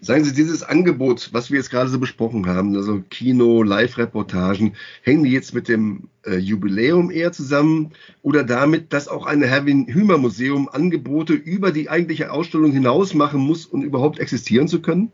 Speaker 3: Sagen Sie, dieses Angebot, was wir jetzt gerade so besprochen haben, also Kino, Live-Reportagen, hängen die jetzt mit dem äh, Jubiläum eher zusammen oder damit, dass auch ein Herwin-Hümer-Museum Angebote über die eigentliche Ausstellung hinaus machen muss, um überhaupt existieren zu können?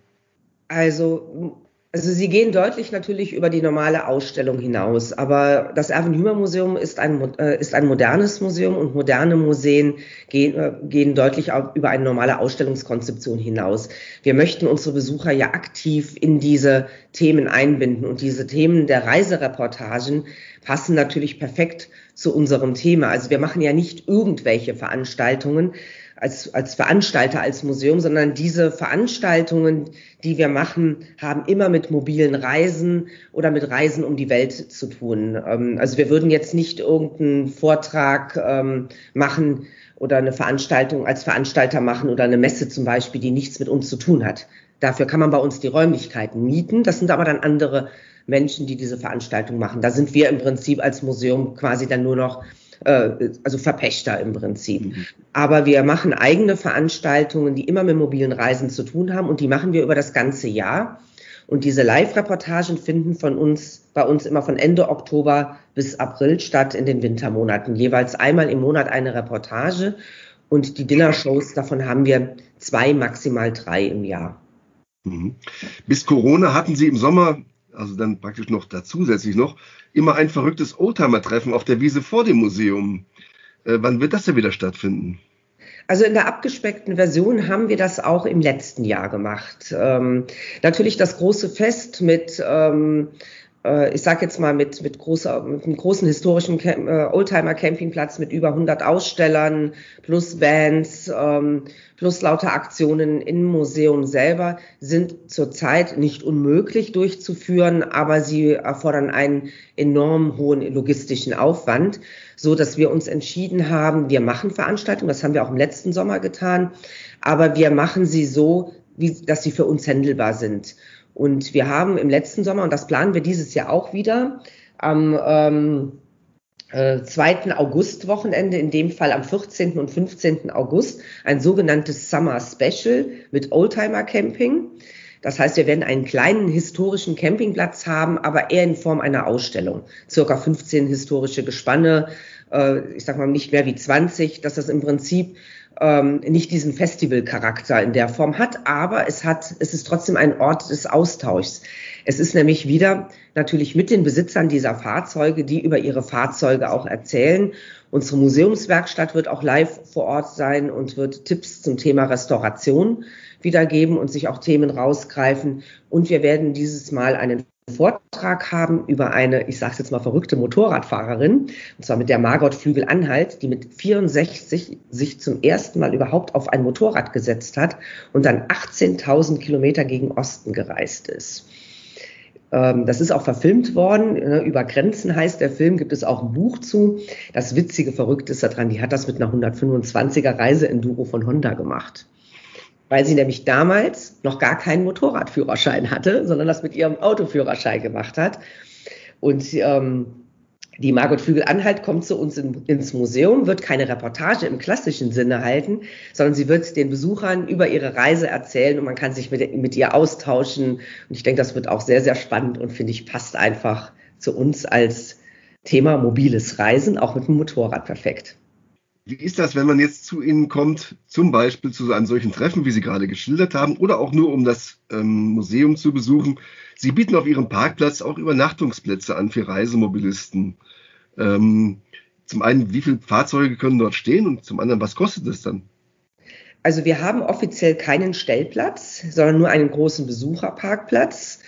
Speaker 4: Also also sie gehen deutlich natürlich über die normale Ausstellung hinaus, aber das Erwin Hümer Museum ist ein, äh, ist ein modernes Museum und moderne Museen gehen, äh, gehen deutlich über eine normale Ausstellungskonzeption hinaus. Wir möchten unsere Besucher ja aktiv in diese Themen einbinden und diese Themen der Reisereportagen passen natürlich perfekt zu unserem Thema. Also wir machen ja nicht irgendwelche Veranstaltungen, als, als Veranstalter, als Museum, sondern diese Veranstaltungen, die wir machen, haben immer mit mobilen Reisen oder mit Reisen um die Welt zu tun. Ähm, also wir würden jetzt nicht irgendeinen Vortrag ähm, machen oder eine Veranstaltung als Veranstalter machen oder eine Messe zum Beispiel, die nichts mit uns zu tun hat. Dafür kann man bei uns die Räumlichkeiten mieten. Das sind aber dann andere Menschen, die diese Veranstaltung machen. Da sind wir im Prinzip als Museum quasi dann nur noch äh, also Verpächter im Prinzip. Mhm. Aber wir machen eigene Veranstaltungen, die immer mit mobilen Reisen zu tun haben und die machen wir über das ganze Jahr. Und diese Live-Reportagen finden von uns, bei uns immer von Ende Oktober bis April statt in den Wintermonaten. Jeweils einmal im Monat eine Reportage. Und die Dinner-Shows, davon haben wir zwei, maximal drei im Jahr.
Speaker 3: Mhm. Bis Corona hatten Sie im Sommer also dann praktisch noch da zusätzlich noch, immer ein verrücktes Oldtimer-Treffen auf der Wiese vor dem Museum. Äh, wann wird das denn wieder stattfinden?
Speaker 4: Also in der abgespeckten Version haben wir das auch im letzten Jahr gemacht. Ähm, natürlich das große Fest mit ähm, äh, ich sage jetzt mal mit, mit, großer, mit einem großen historischen Camp, äh, Oldtimer-Campingplatz mit über 100 Ausstellern plus Bands ähm, plus lauter Aktionen im Museum selber sind zurzeit nicht unmöglich durchzuführen, aber sie erfordern einen enorm hohen logistischen Aufwand, so dass wir uns entschieden haben, wir machen Veranstaltungen, das haben wir auch im letzten Sommer getan, aber wir machen sie so, wie, dass sie für uns händelbar sind. Und wir haben im letzten Sommer, und das planen wir dieses Jahr auch wieder, am ähm, äh, 2. August-Wochenende, in dem Fall am 14. und 15. August, ein sogenanntes Summer Special mit Oldtimer Camping. Das heißt, wir werden einen kleinen historischen Campingplatz haben, aber eher in Form einer Ausstellung. Circa 15 historische Gespanne, äh, ich sag mal nicht mehr wie 20, dass das im Prinzip ähm, nicht diesen Festivalcharakter in der Form hat, aber es hat, es ist trotzdem ein Ort des Austauschs. Es ist nämlich wieder natürlich mit den Besitzern dieser Fahrzeuge, die über ihre Fahrzeuge auch erzählen. Unsere Museumswerkstatt wird auch live vor Ort sein und wird Tipps zum Thema Restauration wiedergeben und sich auch Themen rausgreifen. Und wir werden dieses Mal einen Vortrag haben über eine, ich sage jetzt mal, verrückte Motorradfahrerin, und zwar mit der Margot Flügel-Anhalt, die mit 64 sich zum ersten Mal überhaupt auf ein Motorrad gesetzt hat und dann 18.000 Kilometer gegen Osten gereist ist. Ähm, das ist auch verfilmt worden. Ne, über Grenzen heißt der Film, gibt es auch ein Buch zu. Das witzige, Verrückte ist daran, die hat das mit einer 125er Reise-Enduro von Honda gemacht weil sie nämlich damals noch gar keinen Motorradführerschein hatte, sondern das mit ihrem Autoführerschein gemacht hat. Und ähm, die Margot Flügel-Anhalt kommt zu uns in, ins Museum, wird keine Reportage im klassischen Sinne halten, sondern sie wird den Besuchern über ihre Reise erzählen und man kann sich mit, mit ihr austauschen. Und ich denke, das wird auch sehr, sehr spannend und finde ich passt einfach zu uns als Thema mobiles Reisen, auch mit dem Motorrad perfekt.
Speaker 3: Wie ist das, wenn man jetzt zu Ihnen kommt, zum Beispiel zu einem solchen Treffen, wie Sie gerade geschildert haben, oder auch nur um das ähm, Museum zu besuchen? Sie bieten auf Ihrem Parkplatz auch Übernachtungsplätze an für Reisemobilisten. Ähm, zum einen, wie viele Fahrzeuge können dort stehen und zum anderen, was kostet es dann?
Speaker 4: Also wir haben offiziell keinen Stellplatz, sondern nur einen großen Besucherparkplatz.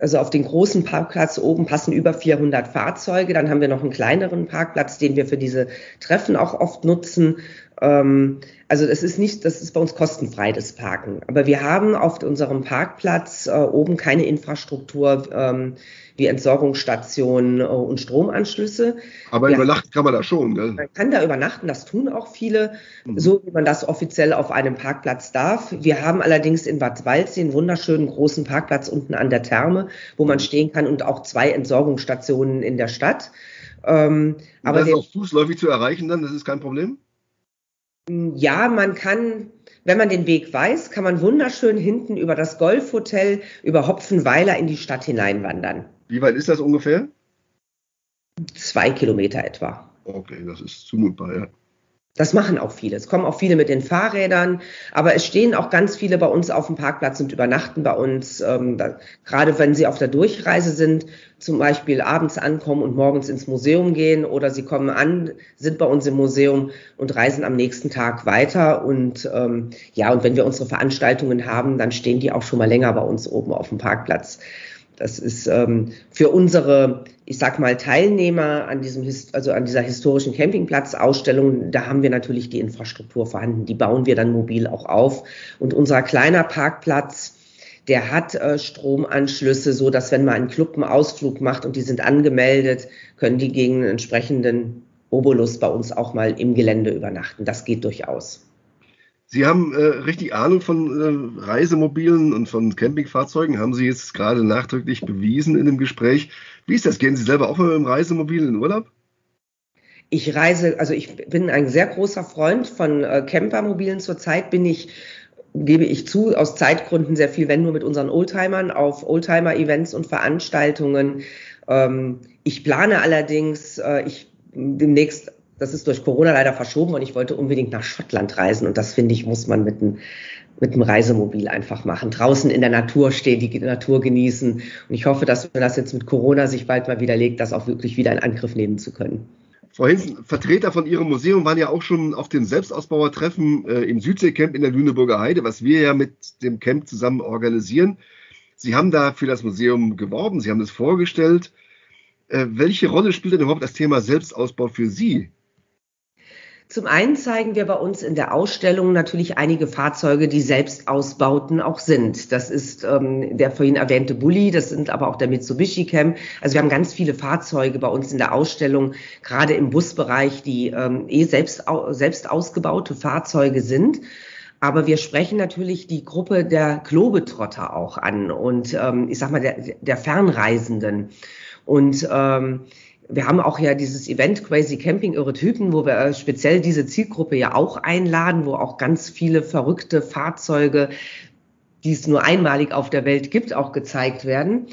Speaker 4: Also auf den großen Parkplatz oben passen über 400 Fahrzeuge. Dann haben wir noch einen kleineren Parkplatz, den wir für diese Treffen auch oft nutzen. Ähm, also das ist nicht, das ist bei uns kostenfrei, das Parken. Aber wir haben auf unserem Parkplatz äh, oben keine Infrastruktur ähm, wie Entsorgungsstationen äh, und Stromanschlüsse.
Speaker 3: Aber wir übernachten kann man da schon, gell?
Speaker 4: Man kann da übernachten, das tun auch viele, mhm. so wie man das offiziell auf einem Parkplatz darf. Wir haben allerdings in Bad Waldsee einen wunderschönen großen Parkplatz unten an der Therme, wo man stehen kann und auch zwei Entsorgungsstationen in der Stadt.
Speaker 3: Ähm, aber das ist auch fußläufig zu erreichen dann, das ist kein Problem?
Speaker 4: Ja, man kann, wenn man den Weg weiß, kann man wunderschön hinten über das Golfhotel, über Hopfenweiler in die Stadt hineinwandern.
Speaker 3: Wie weit ist das ungefähr?
Speaker 4: Zwei Kilometer etwa.
Speaker 3: Okay, das ist zumutbar, ja.
Speaker 4: Das machen auch viele. Es kommen auch viele mit den Fahrrädern, aber es stehen auch ganz viele bei uns auf dem Parkplatz und übernachten bei uns. Ähm, da, gerade wenn sie auf der Durchreise sind, zum Beispiel abends ankommen und morgens ins Museum gehen oder sie kommen an, sind bei uns im Museum und reisen am nächsten Tag weiter. Und ähm, ja, und wenn wir unsere Veranstaltungen haben, dann stehen die auch schon mal länger bei uns oben auf dem Parkplatz. Das ist ähm, für unsere, ich sag mal, Teilnehmer an diesem, also an dieser historischen Campingplatz-Ausstellung, da haben wir natürlich die Infrastruktur vorhanden. Die bauen wir dann mobil auch auf. Und unser kleiner Parkplatz, der hat äh, Stromanschlüsse, so dass wenn mal ein Club einen Ausflug macht und die sind angemeldet, können die gegen einen entsprechenden Obolus bei uns auch mal im Gelände übernachten. Das geht durchaus.
Speaker 3: Sie haben äh, richtig Ahnung von äh, Reisemobilen und von Campingfahrzeugen, haben Sie jetzt gerade nachdrücklich bewiesen in dem Gespräch. Wie ist das? Gehen Sie selber auch mal mit dem Reisemobil in Urlaub?
Speaker 4: Ich reise, also ich bin ein sehr großer Freund von äh, Campermobilen. Zurzeit bin ich, gebe ich zu, aus Zeitgründen sehr viel, wenn nur mit unseren Oldtimern auf Oldtimer-Events und Veranstaltungen. Ähm, ich plane allerdings, äh, ich demnächst das ist durch Corona leider verschoben und ich wollte unbedingt nach Schottland reisen. Und das finde ich, muss man mit einem mit einem Reisemobil einfach machen. Draußen in der Natur stehen, die Natur genießen. Und ich hoffe, dass wenn das jetzt mit Corona sich bald mal widerlegt, das auch wirklich wieder in Angriff nehmen zu können.
Speaker 3: Frau Hinsen, Vertreter von Ihrem Museum waren ja auch schon auf dem Selbstausbauertreffen äh, im Südseecamp in der Lüneburger Heide, was wir ja mit dem Camp zusammen organisieren. Sie haben da für das Museum geworben, Sie haben es vorgestellt. Äh, welche Rolle spielt denn überhaupt das Thema Selbstausbau für Sie?
Speaker 4: Zum einen zeigen wir bei uns in der Ausstellung natürlich einige Fahrzeuge, die Selbstausbauten auch sind. Das ist ähm, der vorhin erwähnte Bulli, das sind aber auch der Mitsubishi Cam. Also wir haben ganz viele Fahrzeuge bei uns in der Ausstellung, gerade im Busbereich, die ähm, eh selbst, selbst ausgebaute Fahrzeuge sind. Aber wir sprechen natürlich die Gruppe der Globetrotter auch an und ähm, ich sag mal der, der Fernreisenden. Und ähm, wir haben auch ja dieses Event Crazy Camping Irre Typen, wo wir äh, speziell diese Zielgruppe ja auch einladen, wo auch ganz viele verrückte Fahrzeuge, die es nur einmalig auf der Welt gibt, auch gezeigt werden.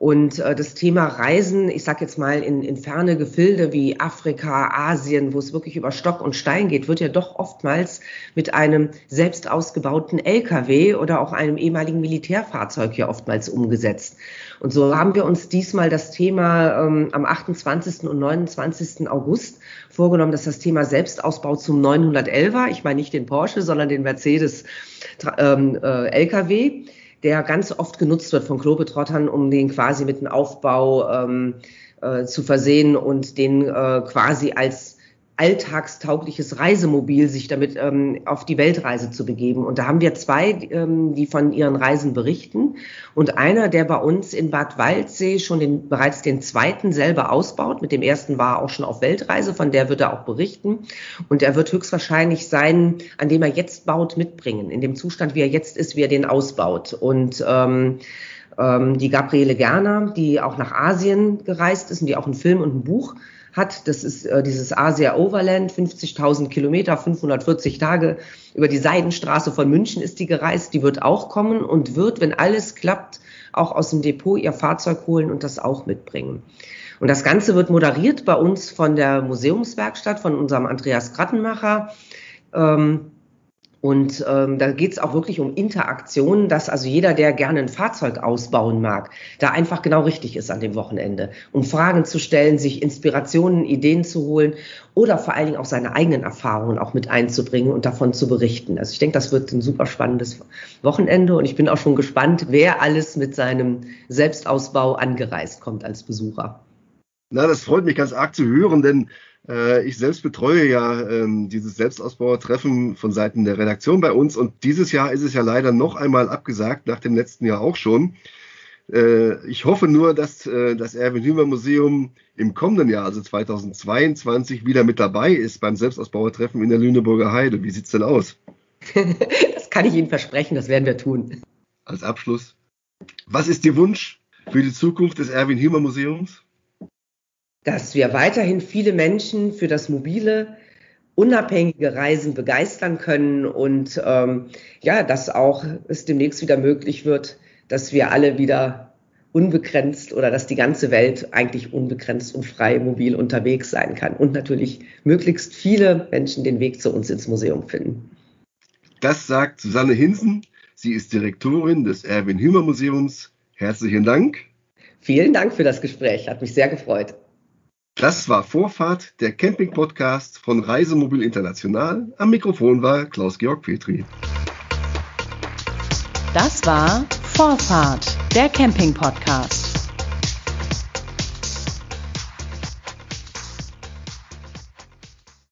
Speaker 4: Und äh, das Thema Reisen, ich sage jetzt mal in, in ferne Gefilde wie Afrika, Asien, wo es wirklich über Stock und Stein geht, wird ja doch oftmals mit einem selbst ausgebauten LKW oder auch einem ehemaligen Militärfahrzeug ja oftmals umgesetzt. Und so haben wir uns diesmal das Thema ähm, am 28. und 29. August vorgenommen, dass das Thema Selbstausbau zum 911er, ich meine nicht den Porsche, sondern den Mercedes ähm, äh, LKW, der ganz oft genutzt wird von Globetrottern, um den quasi mit einem Aufbau ähm, äh, zu versehen und den äh, quasi als alltagstaugliches Reisemobil sich damit ähm, auf die Weltreise zu begeben. Und da haben wir zwei, ähm, die von ihren Reisen berichten. Und einer, der bei uns in Bad Waldsee schon den, bereits den zweiten selber ausbaut. Mit dem ersten war er auch schon auf Weltreise, von der wird er auch berichten. Und er wird höchstwahrscheinlich sein, an dem er jetzt baut, mitbringen. In dem Zustand, wie er jetzt ist, wie er den ausbaut. Und ähm, ähm die Gabriele Gerner, die auch nach Asien gereist ist und die auch einen Film und ein Buch hat. Das ist äh, dieses Asia Overland, 50.000 Kilometer, 540 Tage über die Seidenstraße von München ist die gereist. Die wird auch kommen und wird, wenn alles klappt, auch aus dem Depot ihr Fahrzeug holen und das auch mitbringen. Und das Ganze wird moderiert bei uns von der Museumswerkstatt, von unserem Andreas Krattenmacher. Ähm, und ähm, da geht es auch wirklich um Interaktionen, dass also jeder, der gerne ein Fahrzeug ausbauen mag, da einfach genau richtig ist an dem Wochenende, um Fragen zu stellen, sich Inspirationen, Ideen zu holen oder vor allen Dingen auch seine eigenen Erfahrungen auch mit einzubringen und davon zu berichten. Also ich denke, das wird ein super spannendes Wochenende und ich bin auch schon gespannt, wer alles mit seinem Selbstausbau angereist kommt als Besucher.
Speaker 3: Na, das freut mich ganz arg zu hören, denn äh, ich selbst betreue ja ähm, dieses Selbstausbauertreffen von Seiten der Redaktion bei uns und dieses Jahr ist es ja leider noch einmal abgesagt, nach dem letzten Jahr auch schon. Äh, ich hoffe nur, dass äh, das Erwin Hümer Museum im kommenden Jahr, also 2022, wieder mit dabei ist beim Selbstausbauertreffen in der Lüneburger Heide. Wie sieht's denn aus?
Speaker 4: das kann ich Ihnen versprechen, das werden wir tun.
Speaker 3: Als Abschluss, was ist Ihr Wunsch für die Zukunft des Erwin Hümer Museums?
Speaker 4: Dass wir weiterhin viele Menschen für das mobile, unabhängige Reisen begeistern können und ähm, ja, dass auch es demnächst wieder möglich wird, dass wir alle wieder unbegrenzt oder dass die ganze Welt eigentlich unbegrenzt und frei mobil unterwegs sein kann und natürlich möglichst viele Menschen den Weg zu uns ins Museum finden.
Speaker 3: Das sagt Susanne Hinsen. Sie ist Direktorin des Erwin Hümer Museums. Herzlichen Dank.
Speaker 4: Vielen Dank für das Gespräch. Hat mich sehr gefreut.
Speaker 3: Das war Vorfahrt, der Camping-Podcast von Reisemobil International. Am Mikrofon war Klaus-Georg Petri.
Speaker 2: Das war Vorfahrt, der Camping-Podcast.